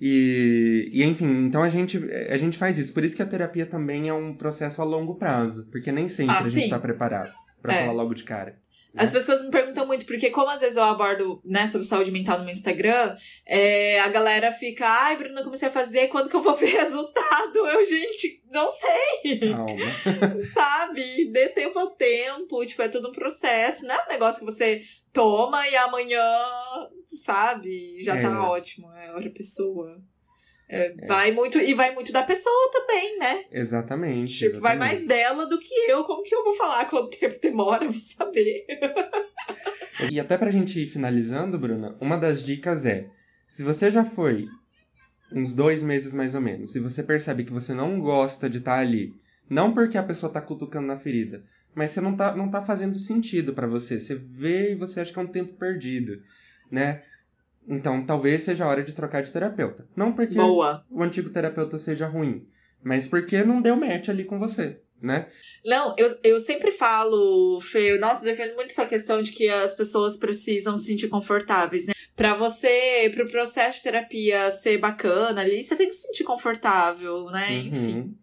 E, e enfim, então a gente, a gente faz isso. Por isso que a terapia também é um processo a longo prazo, porque nem sempre ah, a gente está preparado para é. falar logo de cara. As pessoas me perguntam muito, porque como às vezes eu abordo, né, sobre saúde mental no meu Instagram, é, a galera fica, ai, Bruna, comecei a fazer, quando que eu vou ver resultado? Eu, gente, não sei. Calma. Sabe? Dê tempo ao tempo, tipo, é tudo um processo, não é um negócio que você toma e amanhã, sabe, já tá é. tá ótimo, é outra pessoa. É, é. Vai muito, e vai muito da pessoa também, né? Exatamente. Tipo, exatamente. vai mais dela do que eu. Como que eu vou falar quanto tempo demora? Eu vou saber. e até pra gente ir finalizando, Bruna, uma das dicas é: se você já foi uns dois meses mais ou menos, e você percebe que você não gosta de estar tá ali, não porque a pessoa tá cutucando na ferida, mas você não tá, não tá fazendo sentido para você. Você vê e você acha que é um tempo perdido, né? Então, talvez seja a hora de trocar de terapeuta. Não porque Boa. o antigo terapeuta seja ruim, mas porque não deu match ali com você, né? Não, eu, eu sempre falo, Fê, nossa, defendo muito essa questão de que as pessoas precisam se sentir confortáveis, né? Pra você, pro processo de terapia ser bacana ali, você tem que se sentir confortável, né? Uhum. Enfim.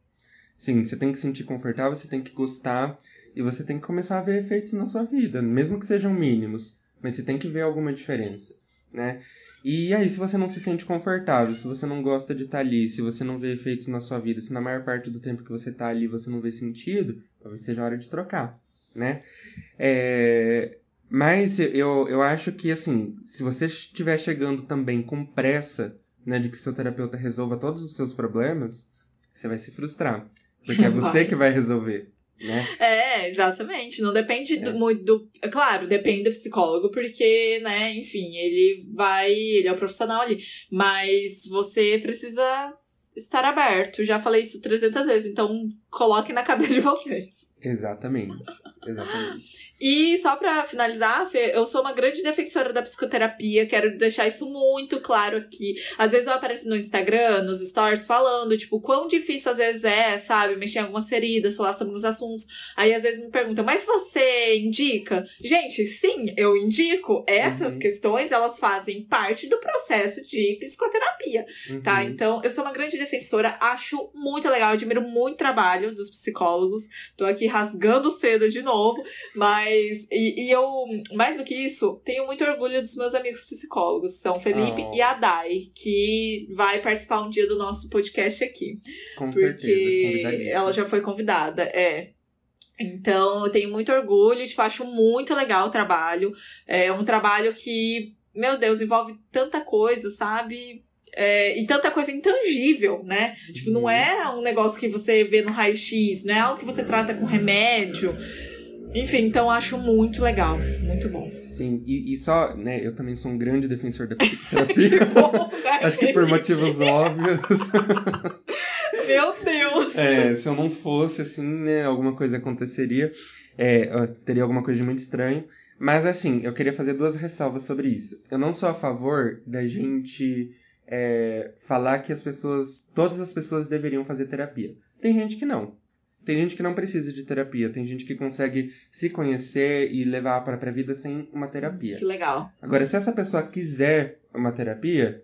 Sim, você tem que se sentir confortável, você tem que gostar e você tem que começar a ver efeitos na sua vida, mesmo que sejam mínimos, mas você tem que ver alguma diferença né? E aí, se você não se sente confortável, se você não gosta de estar tá ali, se você não vê efeitos na sua vida, se na maior parte do tempo que você está ali você não vê sentido, talvez seja a hora de trocar, né? É... Mas eu, eu acho que, assim, se você estiver chegando também com pressa, né, de que seu terapeuta resolva todos os seus problemas, você vai se frustrar. Porque é você que vai resolver, Né? É, exatamente. Não depende do, muito do. Claro, depende do psicólogo, porque, né, enfim, ele vai. Ele é o profissional ali. Mas você precisa estar aberto. Já falei isso 300 vezes, então coloque na cabeça de vocês. Exatamente. Exatamente. E só pra finalizar, Fê, eu sou uma grande defensora da psicoterapia, quero deixar isso muito claro aqui. Às vezes eu apareço no Instagram, nos stories, falando, tipo, quão difícil às vezes é, sabe, mexer em algumas feridas, falar sobre os assuntos. Aí às vezes me perguntam, mas você indica? Gente, sim, eu indico. Essas uhum. questões, elas fazem parte do processo de psicoterapia, tá? uhum. tá? Então, eu sou uma grande defensora, acho muito legal, admiro muito o trabalho dos psicólogos. Tô aqui rasgando seda de novo, mas mas, e, e, eu, mais do que isso, tenho muito orgulho dos meus amigos psicólogos, são Felipe oh. e a Dai, que vai participar um dia do nosso podcast aqui. Com porque certeza, ela já foi convidada, é. Então, eu tenho muito orgulho, tipo, acho muito legal o trabalho. É um trabalho que, meu Deus, envolve tanta coisa, sabe? É, e tanta coisa intangível, né? Tipo, não uhum. é um negócio que você vê no raio-x, não é algo que você trata com remédio. Enfim, então acho muito legal, muito bom. Sim, e, e só, né, eu também sou um grande defensor da psicoterapia. que bom, né? acho que por motivos óbvios. Meu Deus! É, se eu não fosse, assim, né, alguma coisa aconteceria. É, teria alguma coisa de muito estranho. Mas, assim, eu queria fazer duas ressalvas sobre isso. Eu não sou a favor da gente é, falar que as pessoas, todas as pessoas deveriam fazer terapia. Tem gente que não. Tem gente que não precisa de terapia, tem gente que consegue se conhecer e levar a própria vida sem uma terapia. Que legal. Agora, se essa pessoa quiser uma terapia,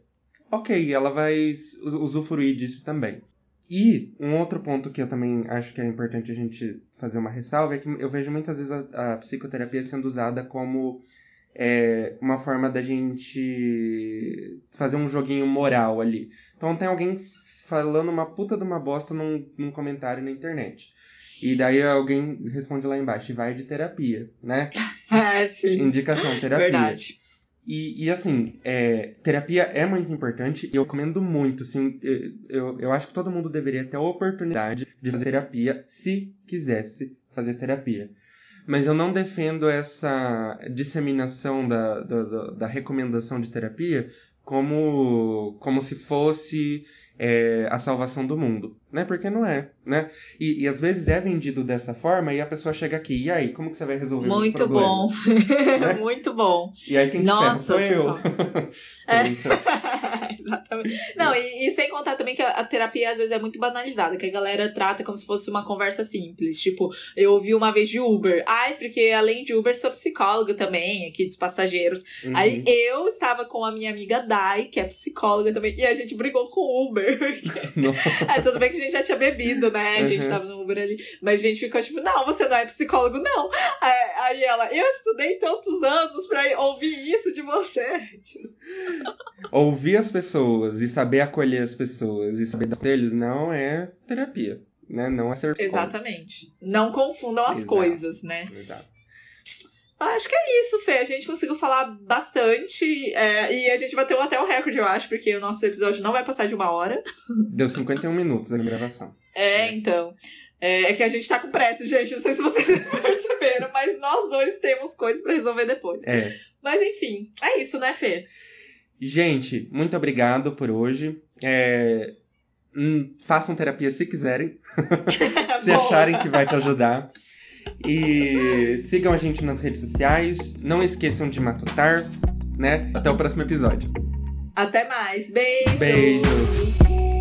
ok, ela vai usufruir disso também. E um outro ponto que eu também acho que é importante a gente fazer uma ressalva é que eu vejo muitas vezes a, a psicoterapia sendo usada como é, uma forma da gente fazer um joguinho moral ali. Então tem alguém falando uma puta de uma bosta num, num comentário na internet. E daí alguém responde lá embaixo, vai de terapia, né? é, sim. Indicação, terapia. Verdade. E, e assim, é, terapia é muito importante e eu recomendo muito, assim, eu, eu acho que todo mundo deveria ter a oportunidade de fazer terapia se quisesse fazer terapia. Mas eu não defendo essa disseminação da, da, da recomendação de terapia como, como se fosse é, a salvação do mundo, né? Porque não é, né? E, e, às vezes é vendido dessa forma e a pessoa chega aqui, e aí, como que você vai resolver Muito bom, né? muito bom. E aí quem Nossa, sou eu. é. Exatamente. Não, e, e, sem contar também que a, a, terapia às vezes é muito banalizada, que a galera trata como se fosse uma conversa simples. Tipo, eu ouvi uma vez de Uber, ai, porque além de Uber sou psicóloga também, aqui dos passageiros. Uhum. Aí eu estava com a minha amiga Dai, que é psicóloga também, e a gente brigou com o Uber. é, tudo bem que gente já tinha bebido, né? A gente uhum. tava no Uber ali. Mas a gente ficou tipo, não, você não é psicólogo, não. Aí ela, eu estudei tantos anos pra ouvir isso de você. Ouvir as pessoas e saber acolher as pessoas e saber dar telhos não é terapia. Né? Não é ser psicólogo. Exatamente. Não confundam as Exato. coisas, né? Exato. Acho que é isso, Fê. A gente conseguiu falar bastante. É, e a gente bateu até o recorde, eu acho, porque o nosso episódio não vai passar de uma hora. Deu 51 minutos a gravação. É, é. então. É, é, que a gente tá com pressa, gente. Não sei se vocês perceberam, mas nós dois temos coisas para resolver depois. É. Mas enfim, é isso, né, Fê? Gente, muito obrigado por hoje. É, hum, façam terapia se quiserem. se acharem que vai te ajudar. E sigam a gente nas redes sociais. Não esqueçam de matutar, né? Até o próximo episódio. Até mais. Beijos. Beijos.